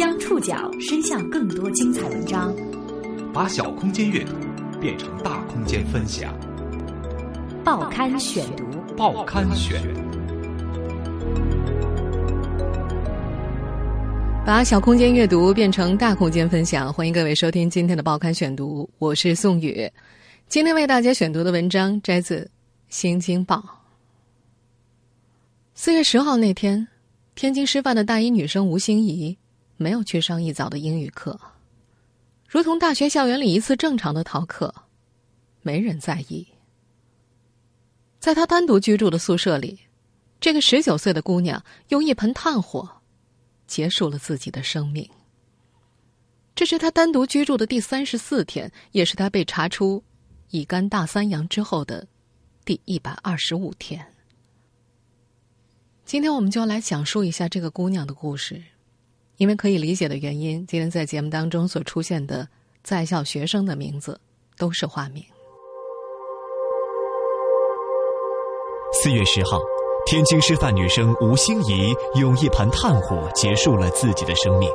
将触角伸向更多精彩文章，把小空间阅读变成大空间分享。报刊选读，报刊选。把小空间阅读变成大空间分享，欢迎各位收听今天的报刊选读，我是宋宇。今天为大家选读的文章摘自《新京报》。四月十号那天，天津师范的大一女生吴欣怡没有去上一早的英语课，如同大学校园里一次正常的逃课，没人在意。在她单独居住的宿舍里，这个十九岁的姑娘用一盆炭火结束了自己的生命。这是她单独居住的第三十四天，也是她被查出乙肝大三阳之后的第一百二十五天。今天我们就来讲述一下这个姑娘的故事，因为可以理解的原因，今天在节目当中所出现的在校学生的名字都是化名。四月十号，天津师范女生吴欣怡用一盆炭火结束了自己的生命，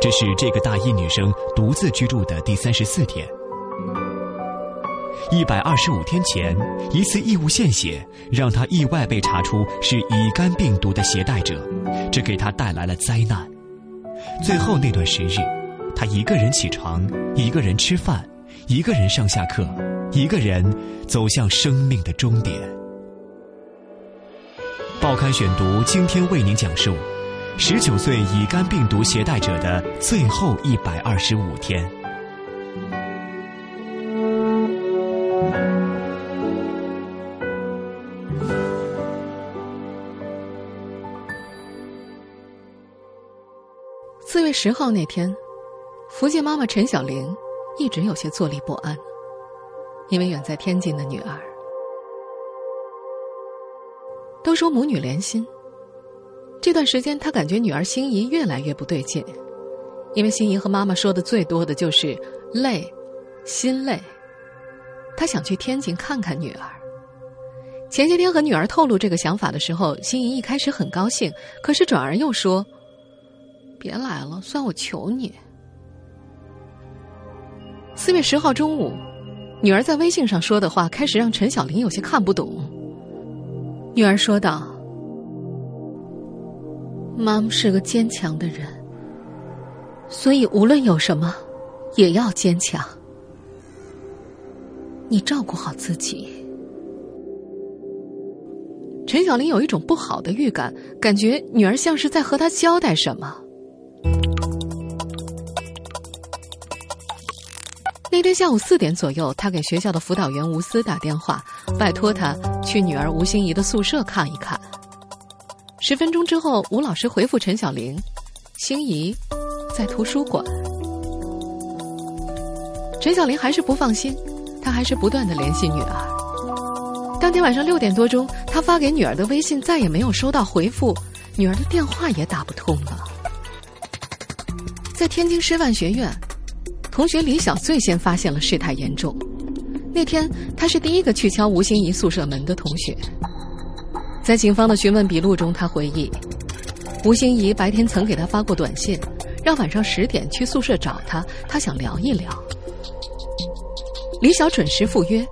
这是这个大一女生独自居住的第三十四天。一百二十五天前，一次异物献血让她意外被查出是乙肝病毒的携带者，这给她带来了灾难。最后那段时日，他一个人起床，一个人吃饭，一个人上下课，一个人走向生命的终点。报刊选读今天为您讲述：十九岁乙肝病毒携带者的最后一百二十五天。四月十号那天，福建妈妈陈小玲一直有些坐立不安，因为远在天津的女儿。都说母女连心，这段时间她感觉女儿心怡越来越不对劲，因为心怡和妈妈说的最多的就是累，心累。她想去天津看看女儿。前些天和女儿透露这个想法的时候，心怡一开始很高兴，可是转而又说。别来了，算我求你。四月十号中午，女儿在微信上说的话开始让陈小玲有些看不懂。女儿说道：“妈妈是个坚强的人，所以无论有什么，也要坚强。你照顾好自己。”陈小玲有一种不好的预感，感觉女儿像是在和她交代什么。那天下午四点左右，他给学校的辅导员吴思打电话，拜托他去女儿吴欣怡的宿舍看一看。十分钟之后，吴老师回复陈小玲：“欣怡在图书馆。”陈小玲还是不放心，她还是不断的联系女儿。当天晚上六点多钟，他发给女儿的微信再也没有收到回复，女儿的电话也打不通了。在天津师范学院。同学李晓最先发现了事态严重。那天，他是第一个去敲吴欣怡宿舍门的同学。在警方的询问笔录中，他回忆，吴欣怡白天曾给他发过短信，让晚上十点去宿舍找他，他想聊一聊。李晓准时赴约，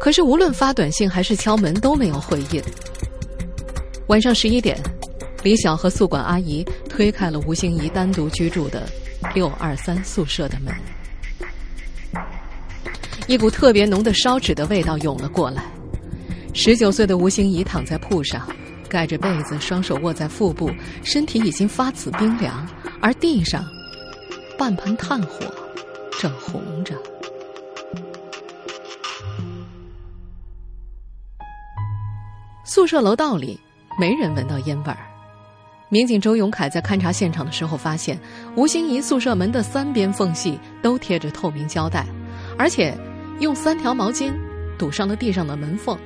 可是无论发短信还是敲门都没有回应。晚上十一点，李晓和宿管阿姨推开了吴欣怡单独居住的六二三宿舍的门。一股特别浓的烧纸的味道涌了过来。十九岁的吴欣怡躺在铺上，盖着被子，双手握在腹部，身体已经发紫冰凉。而地上，半盆炭火正红着。宿舍楼道里没人闻到烟味儿。民警周永凯在勘察现场的时候发现，吴欣怡宿舍门的三边缝隙都贴着透明胶带，而且。用三条毛巾堵上了地上的门缝。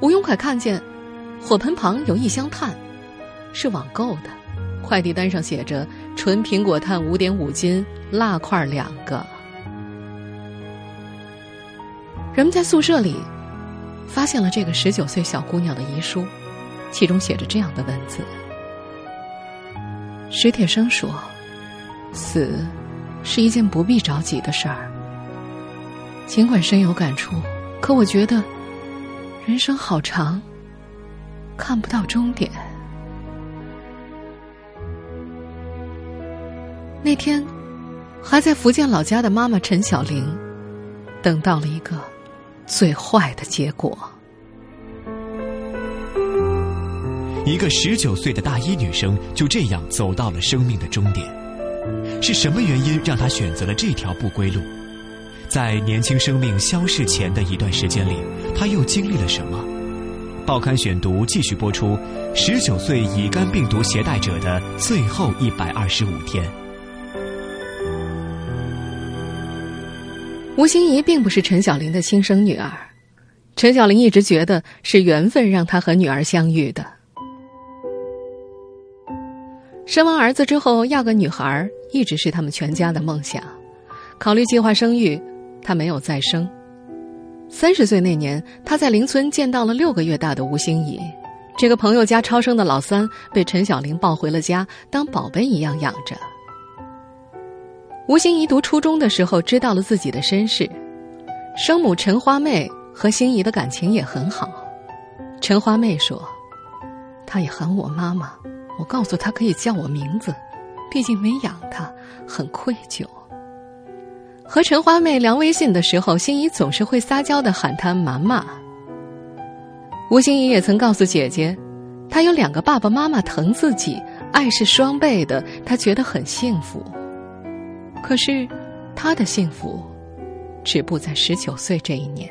吴永凯看见火盆旁有一箱炭，是网购的，快递单上写着“纯苹果炭五点五斤，蜡块两个”。人们在宿舍里发现了这个十九岁小姑娘的遗书，其中写着这样的文字：史铁生说，死是一件不必着急的事儿。尽管深有感触，可我觉得人生好长，看不到终点。那天，还在福建老家的妈妈陈小玲，等到了一个最坏的结果。一个十九岁的大一女生就这样走到了生命的终点，是什么原因让她选择了这条不归路？在年轻生命消逝前的一段时间里，他又经历了什么？报刊选读继续播出：十九岁乙肝病毒携带者的最后一百二十五天。吴欣怡并不是陈小玲的亲生女儿，陈小玲一直觉得是缘分让她和女儿相遇的。生完儿子之后，要个女孩一直是他们全家的梦想。考虑计划生育，他没有再生。三十岁那年，他在邻村见到了六个月大的吴欣怡，这个朋友家超生的老三被陈小玲抱回了家，当宝贝一样养着。吴欣怡读初中的时候，知道了自己的身世，生母陈花妹和欣怡的感情也很好。陈花妹说：“她也喊我妈妈。”我告诉他可以叫我名字，毕竟没养他，很愧疚。和陈花妹聊微信的时候，心怡总是会撒娇的喊她妈妈。吴心怡也曾告诉姐姐，她有两个爸爸妈妈疼自己，爱是双倍的，她觉得很幸福。可是，她的幸福，止步在十九岁这一年。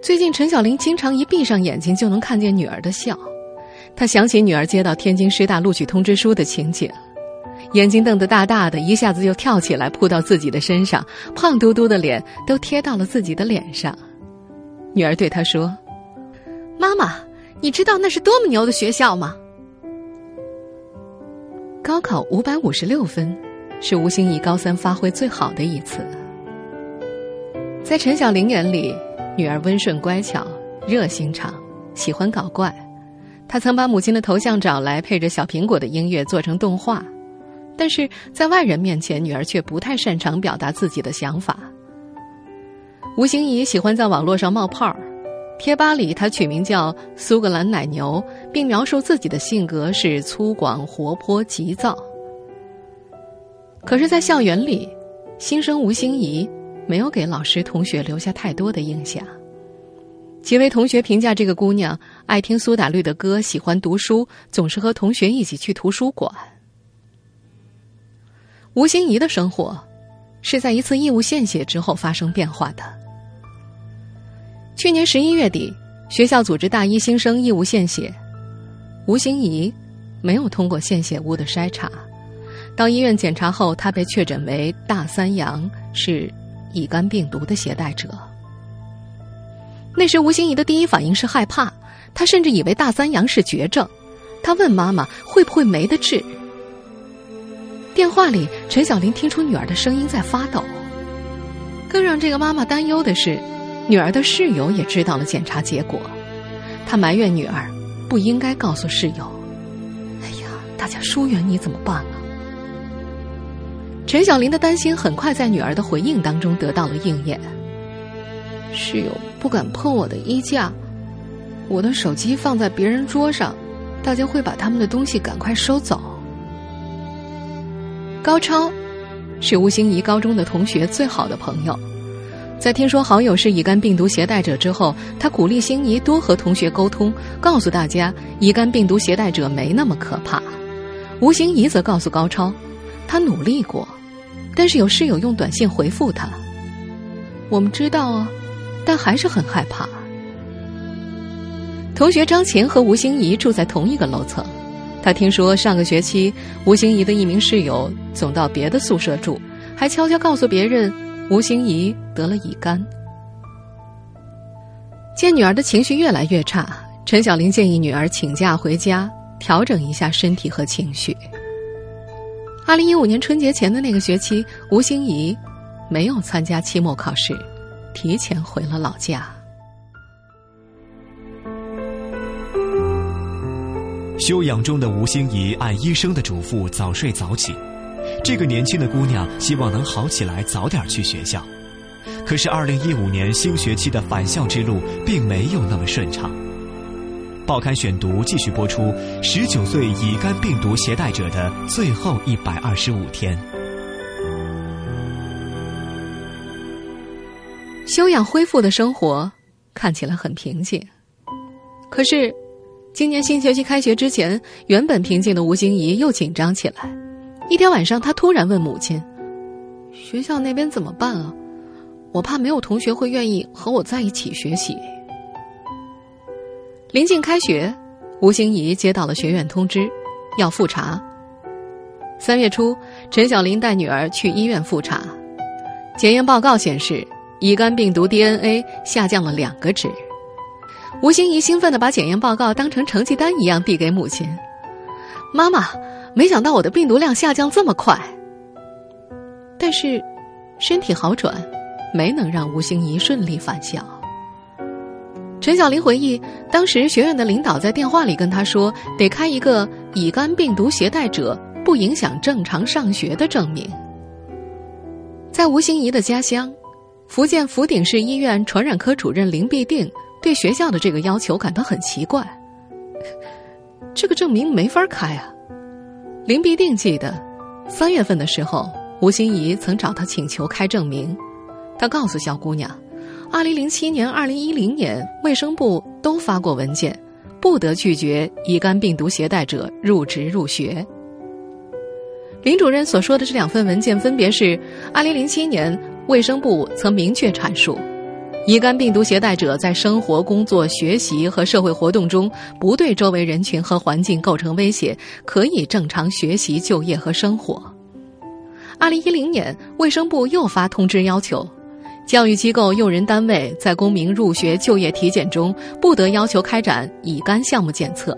最近，陈小玲经常一闭上眼睛就能看见女儿的笑。她想起女儿接到天津师大录取通知书的情景，眼睛瞪得大大的，一下子就跳起来扑到自己的身上，胖嘟嘟的脸都贴到了自己的脸上。女儿对她说：“妈妈，你知道那是多么牛的学校吗？”高考五百五十六分，是吴欣怡高三发挥最好的一次。在陈小玲眼里。女儿温顺乖巧、热心肠，喜欢搞怪。她曾把母亲的头像找来，配着小苹果的音乐做成动画。但是在外人面前，女儿却不太擅长表达自己的想法。吴欣怡喜欢在网络上冒泡儿，贴吧里她取名叫“苏格兰奶牛”，并描述自己的性格是粗犷、活泼、急躁。可是，在校园里，新生吴欣怡。没有给老师同学留下太多的印象。几位同学评价这个姑娘爱听苏打绿的歌，喜欢读书，总是和同学一起去图书馆。吴欣怡的生活是在一次义务献血之后发生变化的。去年十一月底，学校组织大一新生义务献血，吴欣怡没有通过献血屋的筛查，到医院检查后，她被确诊为大三阳，是。乙肝病毒的携带者。那时，吴欣怡的第一反应是害怕，她甚至以为大三阳是绝症。她问妈妈：“会不会没得治？”电话里，陈小林听出女儿的声音在发抖。更让这个妈妈担忧的是，女儿的室友也知道了检查结果。她埋怨女儿不应该告诉室友：“哎呀，大家疏远你怎么办啊？”陈小林的担心很快在女儿的回应当中得到了应验。室友不敢碰我的衣架，我的手机放在别人桌上，大家会把他们的东西赶快收走。高超是吴欣怡高中的同学最好的朋友，在听说好友是乙肝病毒携带者之后，他鼓励欣怡多和同学沟通，告诉大家乙肝病毒携带者没那么可怕。吴欣怡则告诉高超。他努力过，但是有室友用短信回复他：“我们知道啊，但还是很害怕。”同学张琴和吴欣怡住在同一个楼层，他听说上个学期吴欣怡的一名室友总到别的宿舍住，还悄悄告诉别人吴欣怡得了乙肝。见女儿的情绪越来越差，陈小玲建议女儿请假回家调整一下身体和情绪。二零一五年春节前的那个学期，吴欣怡没有参加期末考试，提前回了老家。休养中的吴心怡按医生的嘱咐早睡早起。这个年轻的姑娘希望能好起来，早点去学校。可是，二零一五年新学期的返校之路并没有那么顺畅。报刊选读继续播出：十九岁乙肝病毒携带者的最后一百二十五天。休养恢复的生活看起来很平静，可是，今年新学期开学之前，原本平静的吴欣怡又紧张起来。一天晚上，她突然问母亲：“学校那边怎么办啊？我怕没有同学会愿意和我在一起学习。”临近开学，吴欣怡接到了学院通知，要复查。三月初，陈小林带女儿去医院复查，检验报告显示乙肝病毒 DNA 下降了两个值。吴欣怡兴奋地把检验报告当成成绩单一样递给母亲：“妈妈。”没想到我的病毒量下降这么快，但是身体好转没能让吴欣怡顺利返校。陈小林回忆，当时学院的领导在电话里跟他说，得开一个乙肝病毒携带者不影响正常上学的证明。在吴欣怡的家乡，福建福鼎市医院传染科主任林必定对学校的这个要求感到很奇怪，这个证明没法开啊。林必定记得，三月份的时候，吴欣怡曾找他请求开证明。他告诉小姑娘，二零零七年、二零一零年，卫生部都发过文件，不得拒绝乙肝病毒携带者入职入学。林主任所说的这两份文件，分别是：二零零七年，卫生部曾明确阐述。乙肝病毒携带者在生活、工作、学习和社会活动中不对周围人群和环境构成威胁，可以正常学习、就业和生活。二零一零年，卫生部又发通知要求，教育机构、用人单位在公民入学、就业体检中不得要求开展乙肝项目检测，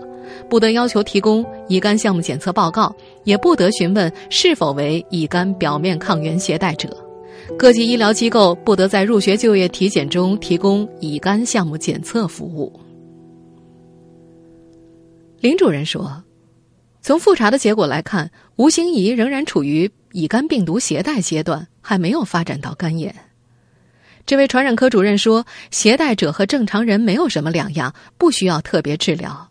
不得要求提供乙肝项目检测报告，也不得询问是否为乙肝表面抗原携带者。各级医疗机构不得在入学就业体检中提供乙肝项目检测服务。林主任说：“从复查的结果来看，吴欣怡仍然处于乙肝病毒携带阶段，还没有发展到肝炎。”这位传染科主任说：“携带者和正常人没有什么两样，不需要特别治疗。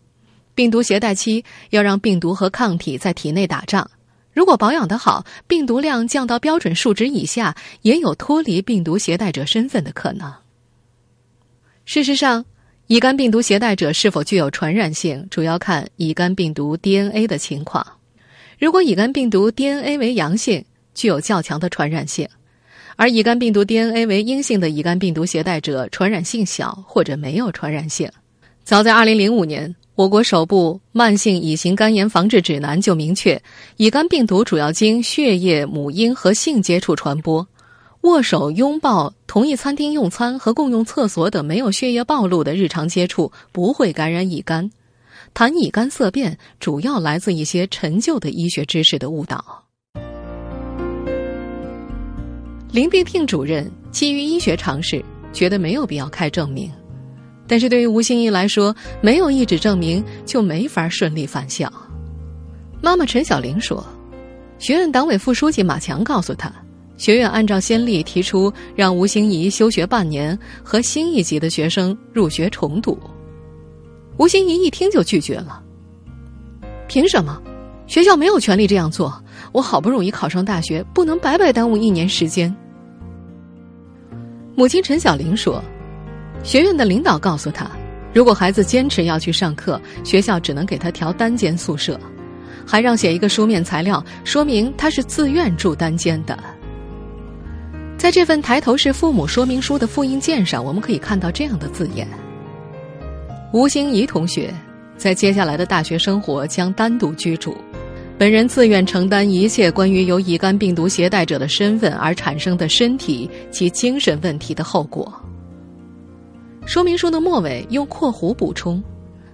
病毒携带期要让病毒和抗体在体内打仗。”如果保养的好，病毒量降到标准数值以下，也有脱离病毒携带者身份的可能。事实上，乙肝病毒携带者是否具有传染性，主要看乙肝病毒 DNA 的情况。如果乙肝病毒 DNA 为阳性，具有较强的传染性；而乙肝病毒 DNA 为阴性的乙肝病毒携带者，传染性小或者没有传染性。早在2005年。我国首部慢性乙型肝炎防治指南就明确，乙肝病毒主要经血液、母婴和性接触传播。握手、拥抱、同一餐厅用餐和共用厕所等没有血液暴露的日常接触不会感染乙肝。谈乙肝色变，主要来自一些陈旧的医学知识的误导。林必定主任基于医学常识，觉得没有必要开证明。但是对于吴欣怡来说，没有一纸证明就没法顺利返校。妈妈陈小玲说：“学院党委副书记马强告诉她，学院按照先例提出让吴欣怡休学半年，和新一级的学生入学重读。”吴欣怡一听就拒绝了：“凭什么？学校没有权利这样做。我好不容易考上大学，不能白白耽误一年时间。”母亲陈小玲说。学院的领导告诉他，如果孩子坚持要去上课，学校只能给他调单间宿舍，还让写一个书面材料，说明他是自愿住单间的。在这份抬头是父母说明书的复印件上，我们可以看到这样的字眼：吴欣怡同学在接下来的大学生活将单独居住，本人自愿承担一切关于由乙肝病毒携带者的身份而产生的身体及精神问题的后果。说明书的末尾用括弧补充，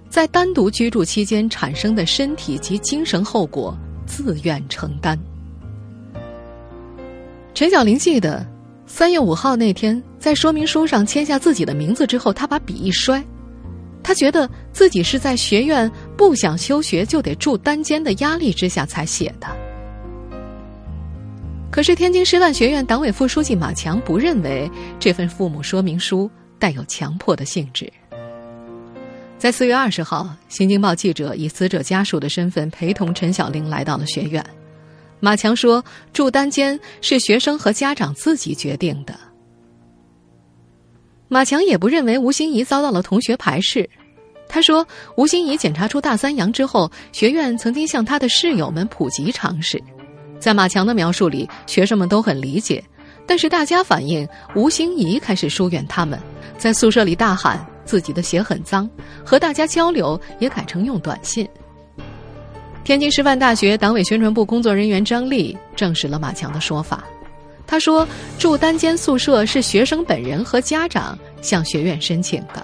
在单独居住期间产生的身体及精神后果，自愿承担。陈小玲记得，三月五号那天，在说明书上签下自己的名字之后，他把笔一摔，他觉得自己是在学院不不想休学就得住单间的压力之下才写的。可是天津师范学院党委副书记马强不认为这份父母说明书带有强迫的性质。在四月二十号，《新京报》记者以死者家属的身份陪同陈小玲来到了学院。马强说：“住单间是学生和家长自己决定的。”马强也不认为吴欣怡遭到了同学排斥。他说：“吴欣怡检查出大三阳之后，学院曾经向他的室友们普及常识。”在马强的描述里，学生们都很理解，但是大家反映吴欣怡开始疏远他们，在宿舍里大喊自己的鞋很脏，和大家交流也改成用短信。天津师范大学党委宣传部工作人员张丽证实了马强的说法，他说住单间宿舍是学生本人和家长向学院申请的。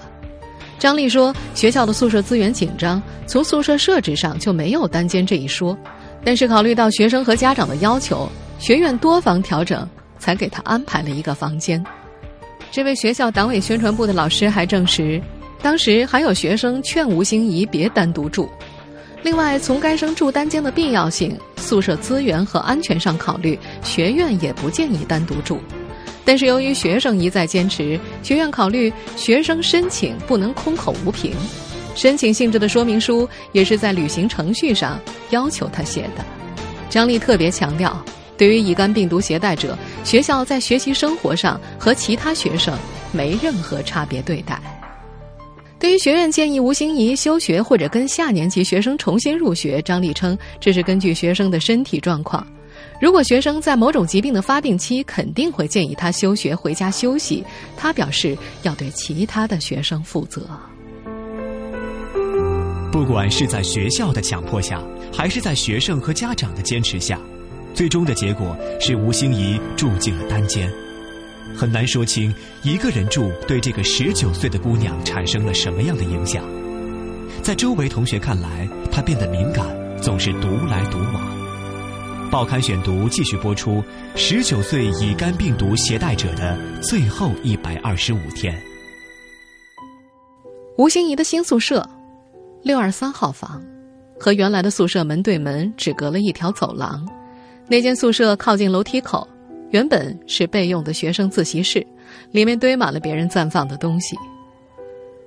张丽说，学校的宿舍资源紧张，从宿舍设置上就没有单间这一说。但是考虑到学生和家长的要求，学院多方调整，才给他安排了一个房间。这位学校党委宣传部的老师还证实，当时还有学生劝吴欣怡别单独住。另外，从该生住单间的必要性、宿舍资源和安全上考虑，学院也不建议单独住。但是由于学生一再坚持，学院考虑学生申请不能空口无凭。申请性质的说明书也是在履行程序上要求他写的。张丽特别强调，对于乙肝病毒携带者，学校在学习生活上和其他学生没任何差别对待。对于学院建议吴欣怡休学或者跟下年级学生重新入学，张丽称这是根据学生的身体状况。如果学生在某种疾病的发病期，肯定会建议他休学回家休息。他表示要对其他的学生负责。不管是在学校的强迫下，还是在学生和家长的坚持下，最终的结果是吴欣怡住进了单间。很难说清一个人住对这个十九岁的姑娘产生了什么样的影响。在周围同学看来，她变得敏感，总是独来独往。报刊选读继续播出：十九岁乙肝病毒携带者的最后一百二十五天。吴欣怡的新宿舍。六二三号房，和原来的宿舍门对门，只隔了一条走廊。那间宿舍靠近楼梯口，原本是备用的学生自习室，里面堆满了别人暂放的东西。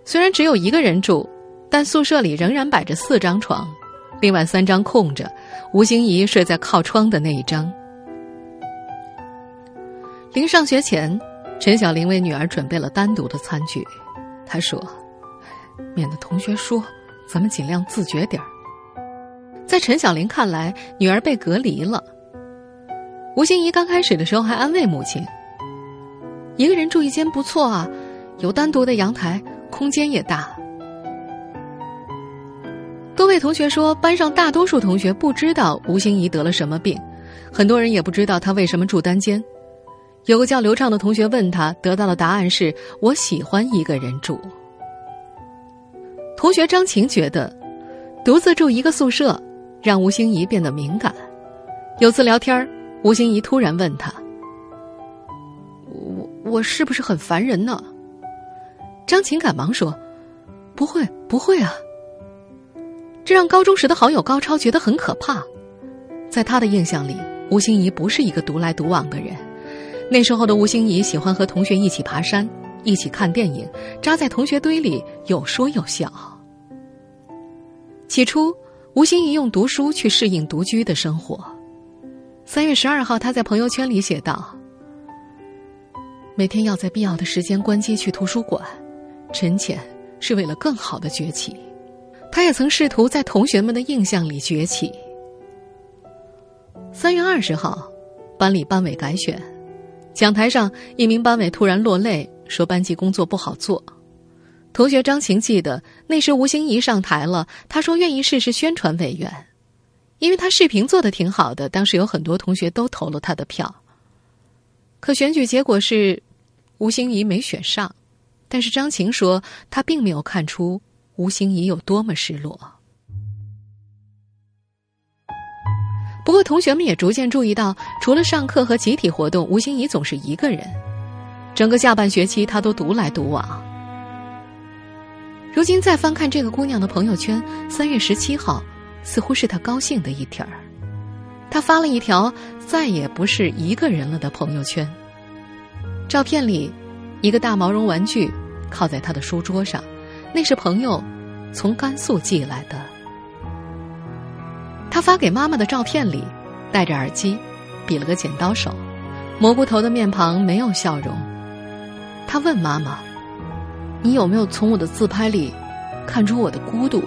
虽然只有一个人住，但宿舍里仍然摆着四张床，另外三张空着。吴欣怡睡在靠窗的那一张。临上学前，陈小玲为女儿准备了单独的餐具。她说：“免得同学说。”咱们尽量自觉点儿。在陈小玲看来，女儿被隔离了。吴欣怡刚开始的时候还安慰母亲：“一个人住一间不错啊，有单独的阳台，空间也大。”多位同学说，班上大多数同学不知道吴欣怡得了什么病，很多人也不知道她为什么住单间。有个叫刘畅的同学问他，得到的答案是：“我喜欢一个人住。”同学张晴觉得，独自住一个宿舍，让吴欣怡变得敏感。有次聊天儿吴欣怡突然问他：“我我是不是很烦人呢？”张晴赶忙说：“不会，不会啊。”这让高中时的好友高超觉得很可怕。在他的印象里，吴欣怡不是一个独来独往的人。那时候的吴欣怡喜欢和同学一起爬山，一起看电影，扎在同学堆里有说有笑。起初，吴欣怡用读书去适应独居的生活。三月十二号，他在朋友圈里写道：“每天要在必要的时间关机去图书馆，沉潜是为了更好的崛起。”他也曾试图在同学们的印象里崛起。三月二十号，班里班委改选，讲台上一名班委突然落泪，说班级工作不好做。同学张晴记得那时吴欣怡上台了，她说愿意试试宣传委员，因为他视频做的挺好的。当时有很多同学都投了他的票。可选举结果是，吴欣怡没选上，但是张晴说她并没有看出吴欣怡有多么失落。不过同学们也逐渐注意到，除了上课和集体活动，吴欣怡总是一个人，整个下半学期她都独来独往。如今再翻看这个姑娘的朋友圈，三月十七号，似乎是他高兴的一天儿。他发了一条“再也不是一个人了”的朋友圈。照片里，一个大毛绒玩具靠在他的书桌上，那是朋友从甘肃寄来的。他发给妈妈的照片里，戴着耳机，比了个剪刀手，蘑菇头的面庞没有笑容。他问妈妈。你有没有从我的自拍里看出我的孤独？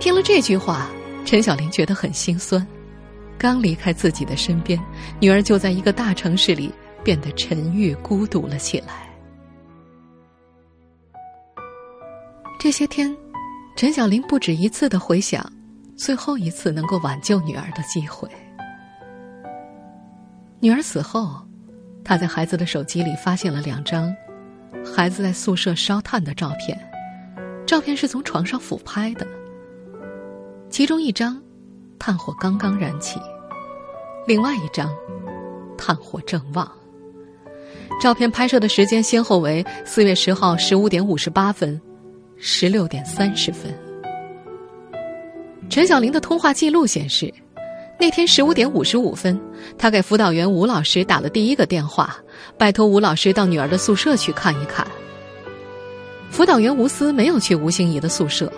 听了这句话，陈小玲觉得很心酸。刚离开自己的身边，女儿就在一个大城市里变得沉郁孤独了起来。这些天，陈小玲不止一次的回想，最后一次能够挽救女儿的机会。女儿死后，她在孩子的手机里发现了两张。孩子在宿舍烧炭的照片，照片是从床上俯拍的。其中一张，炭火刚刚燃起；另外一张，炭火正旺。照片拍摄的时间先后为四月十号十五点五十八分，十六点三十分。陈小玲的通话记录显示，那天十五点五十五分，她给辅导员吴老师打了第一个电话。拜托吴老师到女儿的宿舍去看一看。辅导员吴思没有去吴欣怡的宿舍，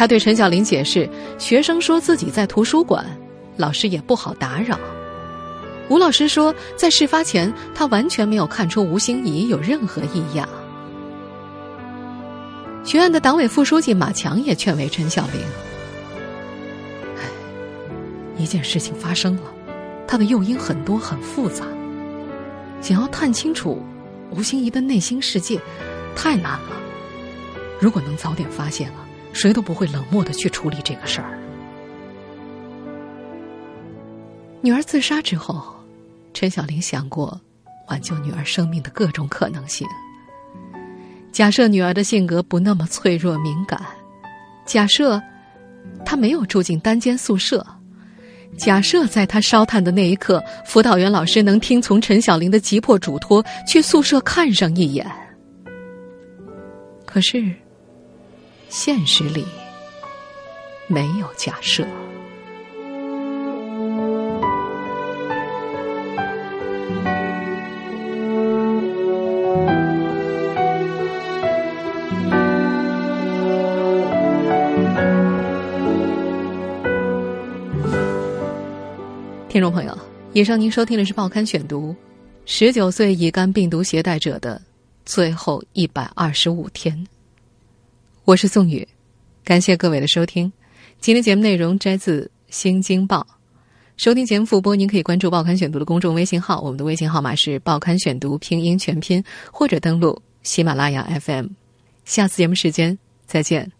他对陈小玲解释：学生说自己在图书馆，老师也不好打扰。吴老师说，在事发前他完全没有看出吴欣怡有任何异样。学院的党委副书记马强也劝慰陈小玲：“唉，一件事情发生了，它的诱因很多，很复杂。”想要探清楚吴心怡的内心世界，太难了。如果能早点发现了，谁都不会冷漠的去处理这个事儿。女儿自杀之后，陈小玲想过挽救女儿生命的各种可能性。假设女儿的性格不那么脆弱敏感，假设她没有住进单间宿舍。假设在她烧炭的那一刻，辅导员老师能听从陈小玲的急迫嘱托，去宿舍看上一眼。可是，现实里没有假设。听众朋友，以上您收听的是《报刊选读》，十九岁乙肝病毒携带者的最后一百二十五天。我是宋宇，感谢各位的收听。今天节目内容摘自《新京报》，收听节目复播，您可以关注《报刊选读》的公众微信号，我们的微信号码是《报刊选读》拼音全拼，或者登录喜马拉雅 FM。下次节目时间再见。